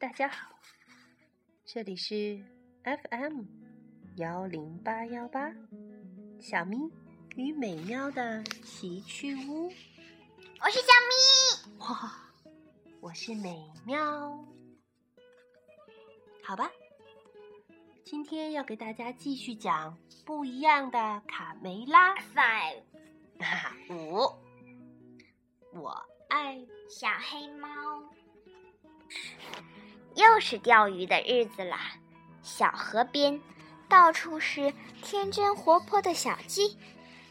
大家好，这里是 FM 幺零八幺八小咪与美妙的奇趣屋。我是小咪，哇，我是美妙。好吧，今天要给大家继续讲不一样的卡梅拉。Five 五，我爱小黑猫。又是钓鱼的日子啦！小河边，到处是天真活泼的小鸡，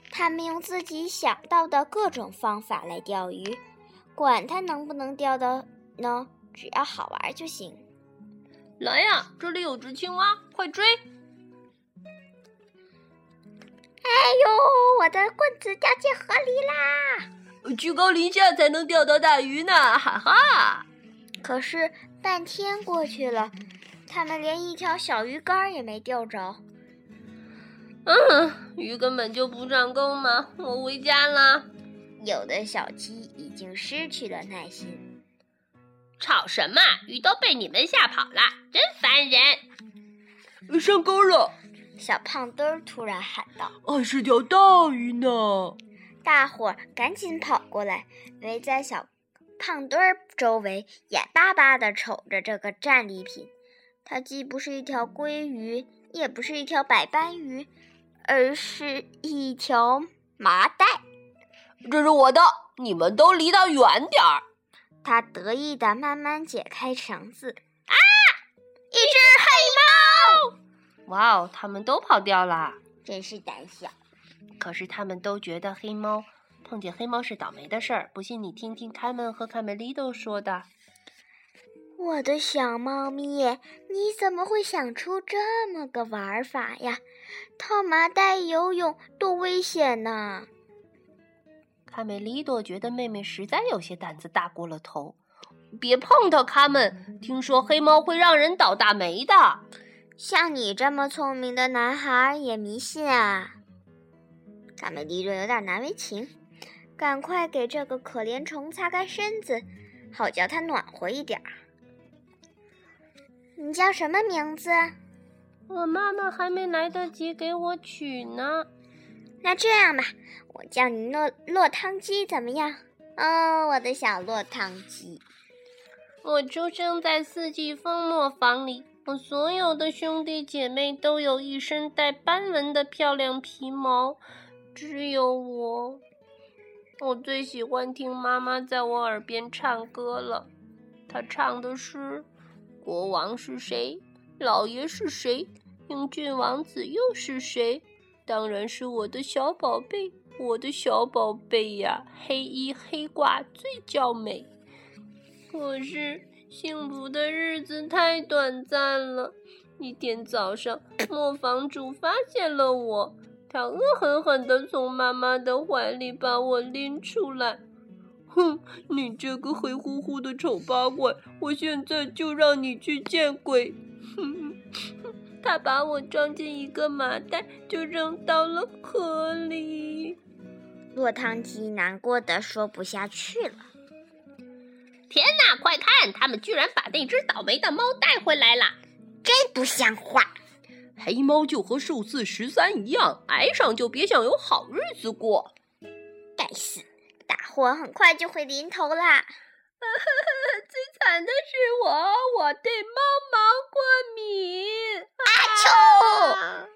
它们用自己想到的各种方法来钓鱼，管它能不能钓到呢，只要好玩就行。来呀，这里有只青蛙，快追！哎呦，我的棍子掉进河里啦！居高临下才能钓到大鱼呢，哈哈！可是半天过去了，他们连一条小鱼竿也没钓着。嗯，鱼根本就不上钩嘛！我回家啦。有的小鸡已经失去了耐心。吵什么？鱼都被你们吓跑了，真烦人！上钩了！小胖墩儿突然喊道还是条大鱼呢！大伙儿赶紧跑过来，围在小胖墩儿周围，眼巴巴地瞅着这个战利品。它既不是一条鲑鱼，也不是一条百斑鱼，而是一条麻袋。这是我的，你们都离它远点儿！它得意地慢慢解开绳子。啊！一只黑猫！哇哦，他们都跑掉了，真是胆小。可是他们都觉得黑猫碰见黑猫是倒霉的事儿。不信你听听卡门和卡梅利多说的。我的小猫咪，你怎么会想出这么个玩法呀？套麻袋游泳多危险呐！卡梅利多觉得妹妹实在有些胆子大过了头。别碰它，卡门！听说黑猫会让人倒大霉的。像你这么聪明的男孩也迷信啊？卡梅利多有点难为情，赶快给这个可怜虫擦干身子，好叫它暖和一点儿。你叫什么名字？我妈妈还没来得及给我取呢。那这样吧，我叫你落落汤鸡怎么样？哦，我的小落汤鸡。我出生在四季风磨坊里，我所有的兄弟姐妹都有一身带斑纹的漂亮皮毛，只有我。我最喜欢听妈妈在我耳边唱歌了，她唱的是：国王是谁？老爷是谁？英俊王子又是谁？当然是我的小宝贝，我的小宝贝呀！黑衣黑褂最娇美。可是幸福的日子太短暂了。一天早上，磨坊主发现了我，他恶狠狠地从妈妈的怀里把我拎出来。哼，你这个黑乎乎的丑八怪，我现在就让你去见鬼！哼，他把我装进一个麻袋，就扔到了河里。落汤鸡难过的说不下去了。天哪！快看，他们居然把那只倒霉的猫带回来了！真不像话！黑猫就和数字十三一样，挨上就别想有好日子过。该死，大祸很快就会临头啦！最惨的是我，我对猫毛过敏。阿秋！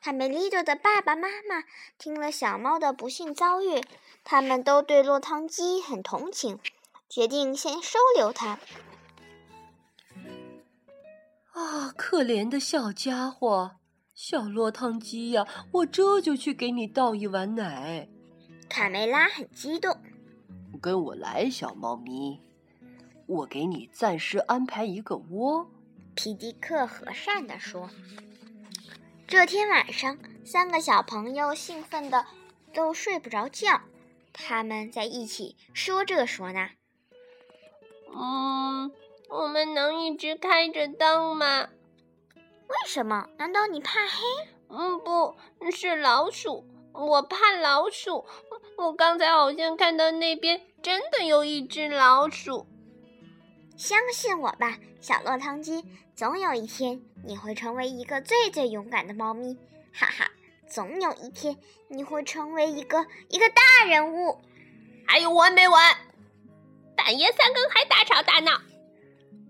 卡梅利多的爸爸妈妈听了小猫的不幸遭遇，他们都对落汤鸡很同情，决定先收留它。啊，可怜的小家伙，小落汤鸡呀！我这就去给你倒一碗奶。卡梅拉很激动，跟我来，小猫咪，我给你暂时安排一个窝。皮迪克和善地说。这天晚上，三个小朋友兴奋的都睡不着觉，他们在一起说这说那。嗯，我们能一直开着灯吗？为什么？难道你怕黑？嗯，不是老鼠，我怕老鼠。我刚才好像看到那边真的有一只老鼠。相信我吧，小落汤鸡，总有一天你会成为一个最最勇敢的猫咪，哈哈！总有一天你会成为一个一个大人物。还有完没完？半夜三更还大吵大闹，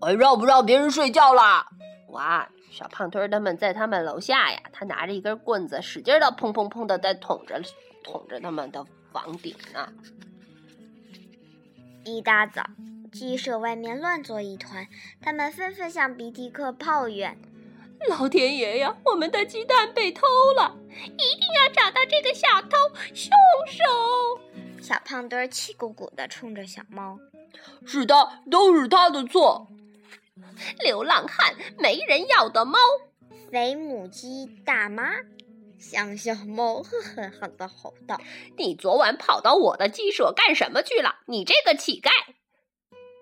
还让不让别人睡觉啦？哇！小胖墩他们在他们楼下呀，他拿着一根棍子，使劲的砰砰砰的在捅着捅着他们的房顶呢。一大早。鸡舍外面乱作一团，他们纷纷向鼻涕客抱怨：“老天爷呀，我们的鸡蛋被偷了！一定要找到这个小偷凶手！”小胖墩儿气鼓鼓的冲着小猫：“是他，都是他的错！流浪汉，没人要的猫！”肥母鸡大妈香香猫狠狠地吼道：“你昨晚跑到我的鸡舍干什么去了？你这个乞丐！”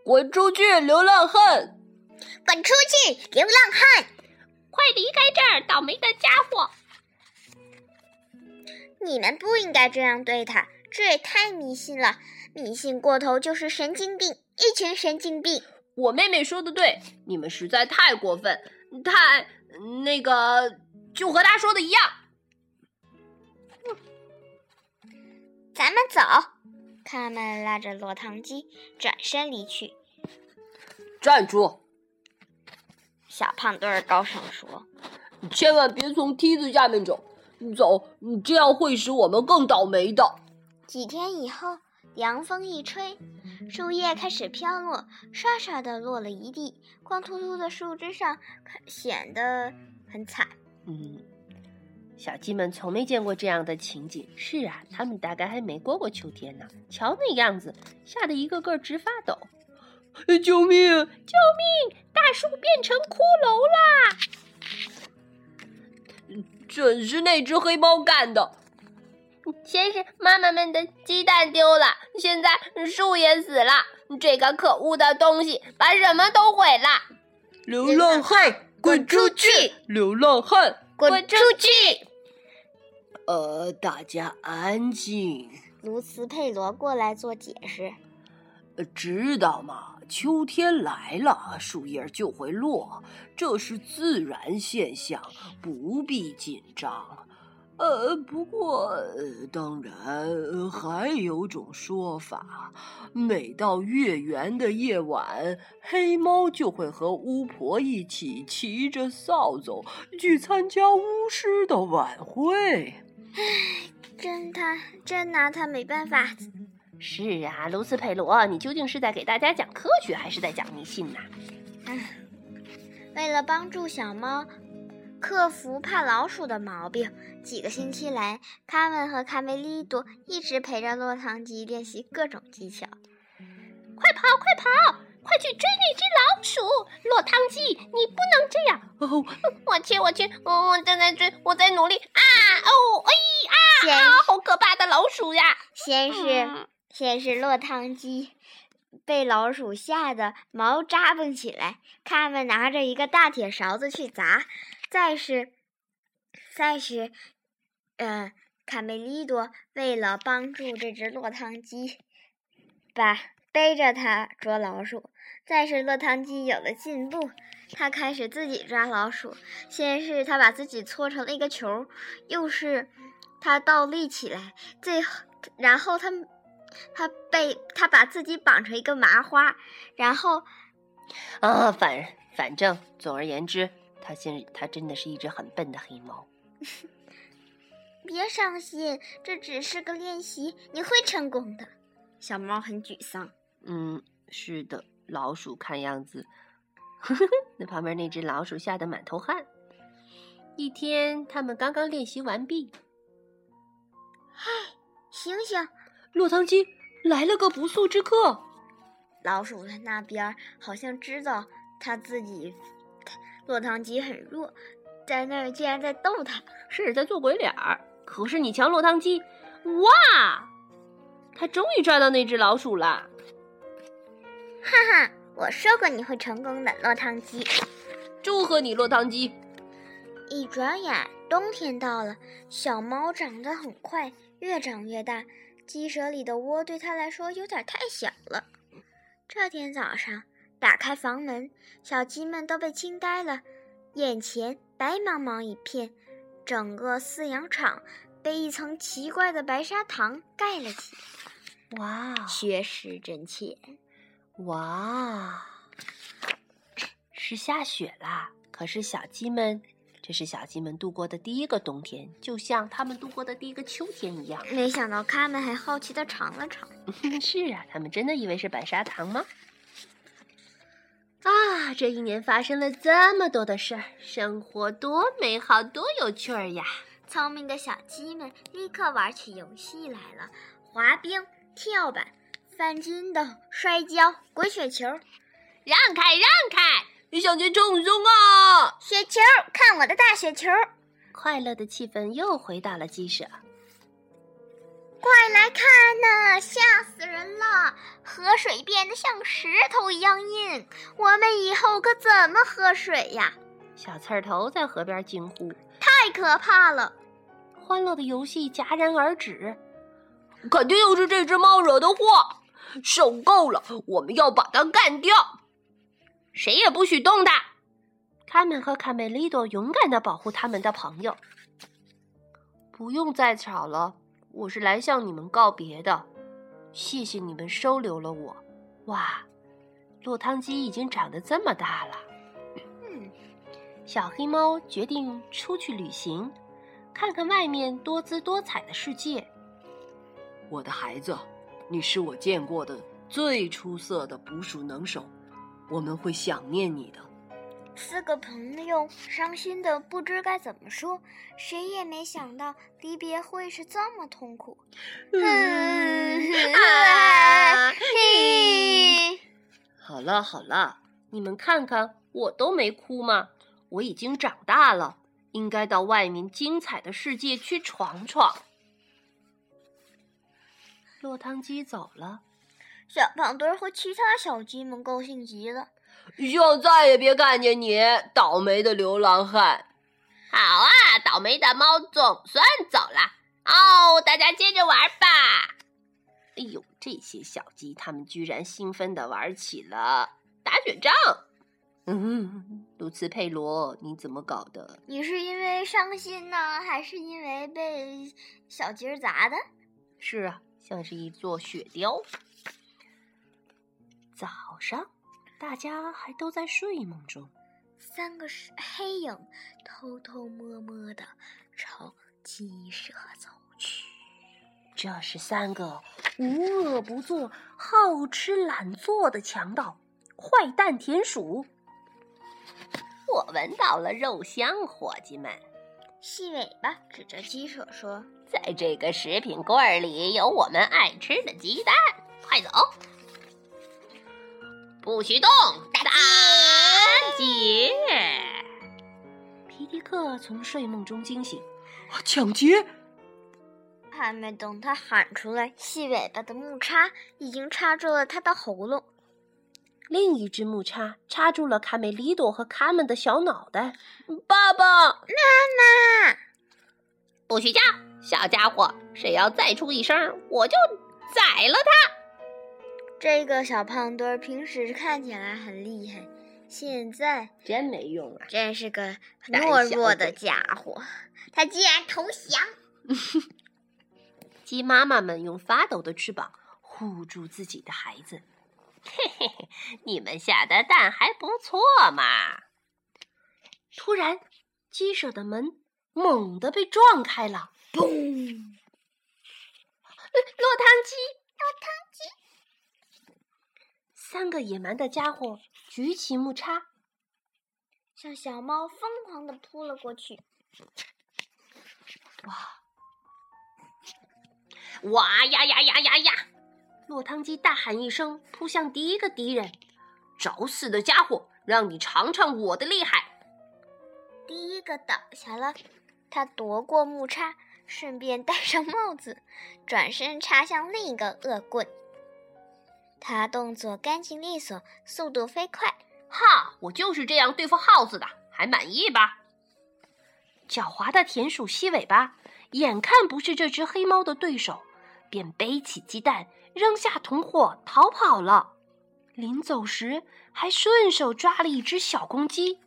滚出去，流浪汉！滚出去，流浪汉！快离开这儿，倒霉的家伙！你们不应该这样对他，这也太迷信了，迷信过头就是神经病，一群神经病！我妹妹说的对，你们实在太过分，太那个，就和她说的一样。咱们走。他们拉着落汤鸡转身离去。站住！小胖墩儿高声说：“千万别从梯子下面走，走，你这样会使我们更倒霉的。”几天以后，凉风一吹，树叶开始飘落，刷刷的落了一地，光秃秃的树枝上显得很惨。嗯。小鸡们从没见过这样的情景。是啊，它们大概还没过过秋天呢。瞧那样子，吓得一个个直发抖。救命！救命！大树变成骷髅啦！准是那只黑猫干的。先是妈妈们的鸡蛋丢了，现在树也死了。这个可恶的东西把什么都毁了。流浪汉，滚出去！流浪汉，滚出去！呃，大家安静。卢斯佩罗过来做解释。知道吗？秋天来了，树叶就会落，这是自然现象，不必紧张。呃，不过，当然还有种说法，每到月圆的夜晚，黑猫就会和巫婆一起骑着扫帚去参加巫师的晚会。唉，真他真拿他没办法。是啊，卢斯佩罗，你究竟是在给大家讲科学，还是在讲迷信呢？唉，为了帮助小猫克服怕老鼠的毛病，几个星期来，卡文和卡梅利多一直陪着落汤鸡练习各种技巧。快跑，快跑！快去追那只老鼠！落汤鸡，你不能这样！哦，我去，我去，我我正在追，我在努力啊！哦，哎啊！好可怕的老鼠呀！先是先是落汤鸡被老鼠吓得毛扎蹦起来，他们拿着一个大铁勺子去砸。再是再是，呃，卡梅利多为了帮助这只落汤鸡，把。背着它捉老鼠，再是落汤鸡有了进步，它开始自己抓老鼠。先是它把自己搓成了一个球，又是它倒立起来，最后然后它它被它把自己绑成一个麻花，然后啊，反反正总而言之，它现它真的是一只很笨的黑猫。别伤心，这只是个练习，你会成功的。小猫很沮丧。嗯，是的，老鼠看样子，那旁边那只老鼠吓得满头汗。一天，他们刚刚练习完毕。嗨，醒醒！落汤鸡来了个不速之客。老鼠在那边好像知道他自己 落汤鸡很弱，在那儿竟然在逗他，是在做鬼脸儿。可是你瞧，落汤鸡，哇，他终于抓到那只老鼠了。哈哈，我说过你会成功的，落汤鸡。祝贺你，落汤鸡。一转眼，冬天到了。小猫长得很快，越长越大。鸡舍里的窝对它来说有点太小了。这天早上，打开房门，小鸡们都被惊呆了，眼前白茫茫一片，整个饲养场被一层奇怪的白砂糖盖了起来。哇，确实真切！哇，是下雪啦！可是小鸡们，这是小鸡们度过的第一个冬天，就像他们度过的第一个秋天一样。没想到它们还好奇的尝了尝。是啊，他们真的以为是白砂糖吗？啊，这一年发生了这么多的事儿，生活多美好，多有趣儿呀！聪明的小鸡们立刻玩起游戏来了：滑冰、跳板、翻筋斗、摔跤、滚雪球。让开，让开！你想去冲冲啊！雪球，看我的大雪球！快乐的气氛又回到了鸡舍。快来看呐，吓死人了！河水变得像石头一样硬，我们以后可怎么喝水呀？小刺儿头在河边惊呼：“太可怕了！”欢乐的游戏戛然而止。肯定又是这只猫惹的祸，受够了！我们要把它干掉，谁也不许动它。卡门和卡梅利多勇敢的保护他们的朋友。不用再吵了。我是来向你们告别的，谢谢你们收留了我。哇，落汤鸡已经长得这么大了。小黑猫决定出去旅行，看看外面多姿多彩的世界。我的孩子，你是我见过的最出色的捕鼠能手，我们会想念你的。四个朋友伤心的不知该怎么说，谁也没想到离别会是这么痛苦。好了好了，你们看看，我都没哭吗？我已经长大了，应该到外面精彩的世界去闯闯。落汤鸡走了，小胖墩和其他小鸡们高兴极了。希望再也别看见你，倒霉的流浪汉。好啊，倒霉的猫总算走了。哦，大家接着玩吧。哎呦，这些小鸡，它们居然兴奋的玩起了打雪仗。嗯，卢茨佩罗，你怎么搞的？你是因为伤心呢，还是因为被小鸡儿砸的？是啊，像是一座雪雕。早上。大家还都在睡梦中，三个黑影偷偷摸摸的朝鸡舍走去。这是三个无恶不作、好吃懒做的强盗——坏蛋田鼠。我闻到了肉香，伙计们。细尾巴指着鸡舍说：“在这个食品柜里有我们爱吃的鸡蛋，快走！”不许动！打劫！皮迪克从睡梦中惊醒，抢劫！还没等他喊出来，细尾巴的木叉已经插住了他的喉咙。另一只木叉插住了卡梅利多和卡门的小脑袋。爸爸妈妈，不许叫！小家伙，谁要再出一声，我就宰了他！这个小胖墩儿平时看起来很厉害，现在真没用啊！真是个懦弱的家伙，他竟然投降！鸡妈妈们用发抖的翅膀护住自己的孩子。嘿嘿嘿，你们下的蛋还不错嘛！突然，鸡舍的门猛地被撞开了，嘣！落汤鸡，落汤鸡。三个野蛮的家伙举起木叉，向小猫疯狂的扑了过去。哇！哇呀呀呀呀呀！落汤鸡大喊一声，扑向第一个敌人。找死的家伙，让你尝尝我的厉害！第一个倒下了，他夺过木叉，顺便戴上帽子，转身插向另一个恶棍。他动作干净利索，速度飞快。哈！我就是这样对付耗子的，还满意吧？狡猾的田鼠吸尾巴，眼看不是这只黑猫的对手，便背起鸡蛋，扔下同伙逃跑了。临走时还顺手抓了一只小公鸡。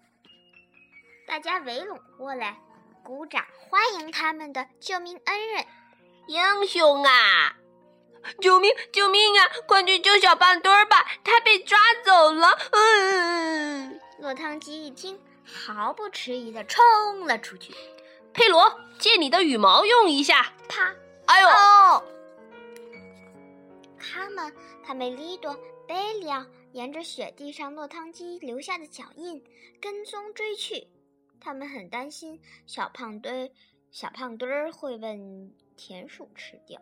大家围拢过来，鼓掌欢迎他们的救命恩人。英雄啊！救命！救命啊！快去救小胖墩儿吧，他被抓走了。嗯。落汤鸡一听，毫不迟疑的冲了出去。佩罗，借你的羽毛用一下。啪！哎呦！他们，卡梅利多、贝利奥沿着雪地上落汤鸡留下的脚印跟踪追去。他们很担心小胖墩、小胖墩儿会被田鼠吃掉。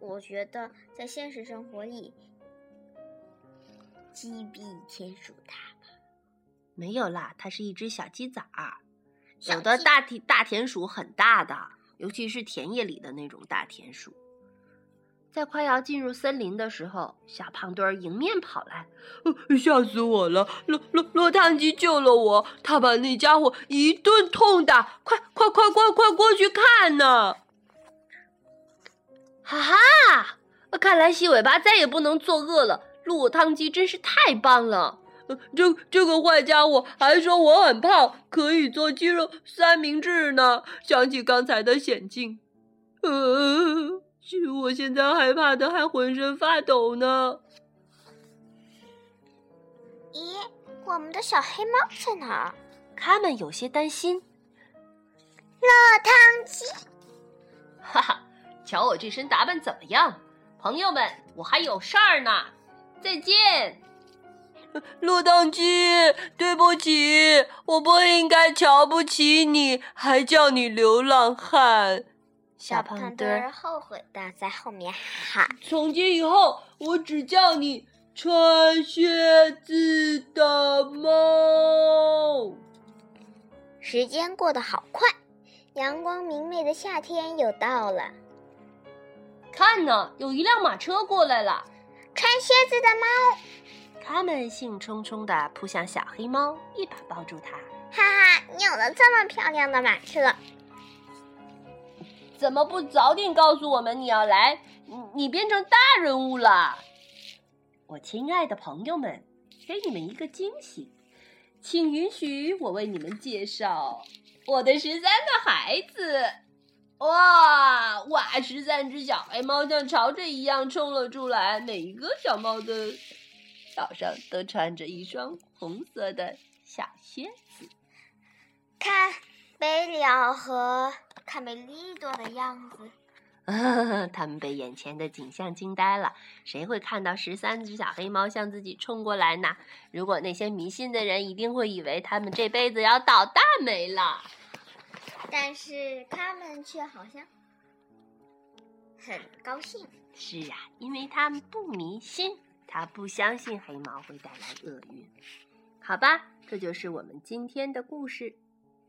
我觉得在现实生活里，鸡比田鼠大吧？没有啦，它是一只小鸡仔儿。有的大田大田鼠很大的，尤其是田野里的那种大田鼠。在快要进入森林的时候，小胖墩儿迎面跑来，吓死我了！落落落汤鸡救了我，他把那家伙一顿痛打，快快快快快过去看呢！哈哈，看来细尾巴再也不能作恶了。落汤鸡真是太棒了！这这个坏家伙还说我很胖，可以做鸡肉三明治呢。想起刚才的险境，呃。我现在害怕的还浑身发抖呢。咦，我们的小黑猫在哪儿？他们有些担心。落汤鸡，哈哈，瞧我这身打扮怎么样？朋友们，我还有事儿呢。再见。落汤鸡，对不起，我不应该瞧不起你，还叫你流浪汉。小胖墩儿后悔的在后面喊：“从今以后，我只叫你穿靴子的猫。”时间过得好快，阳光明媚的夏天又到了。看呢，有一辆马车过来了。穿靴子的猫，他们兴冲冲的扑向小黑猫，一把抱住它。哈哈，你有了这么漂亮的马车！怎么不早点告诉我们你要来？你你变成大人物了，我亲爱的朋友们，给你们一个惊喜，请允许我为你们介绍我的十三个孩子。哇哇！十三只小黑猫像潮水一样冲了出来，每一个小猫的脚上都穿着一双红色的小靴子。看，贝利奥和。卡梅利多的样子，他们被眼前的景象惊呆了。谁会看到十三只小黑猫向自己冲过来呢？如果那些迷信的人，一定会以为他们这辈子要倒大霉了。但是他们却好像很高兴。是啊，因为他们不迷信，他不相信黑猫会带来厄运。好吧，这就是我们今天的故事。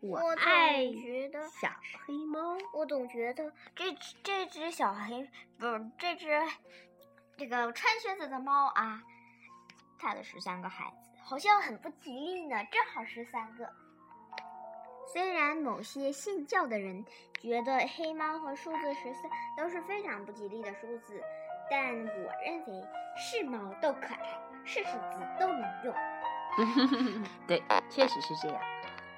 我爱觉得小黑猫。我总觉得这这只小黑不是这只这个穿靴子的猫啊，它的十三个孩子好像很不吉利呢，正好十三个。虽然某些信教的人觉得黑猫和数字十三都是非常不吉利的数字，但我认为是猫都可爱，是数字都能用。对，确实是这样。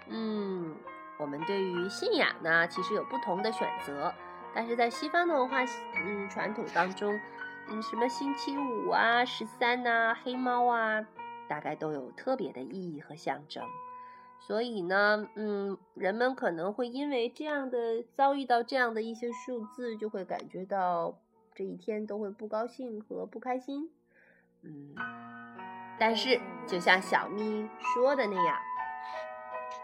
嗯，我们对于信仰呢，其实有不同的选择，但是在西方的文化嗯传统当中，嗯，什么星期五啊、十三呐、黑猫啊，大概都有特别的意义和象征。所以呢，嗯，人们可能会因为这样的遭遇到这样的一些数字，就会感觉到这一天都会不高兴和不开心。嗯，但是就像小咪说的那样。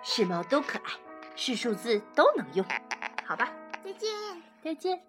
是猫都可爱，是数字都能用，好吧？再见，再见。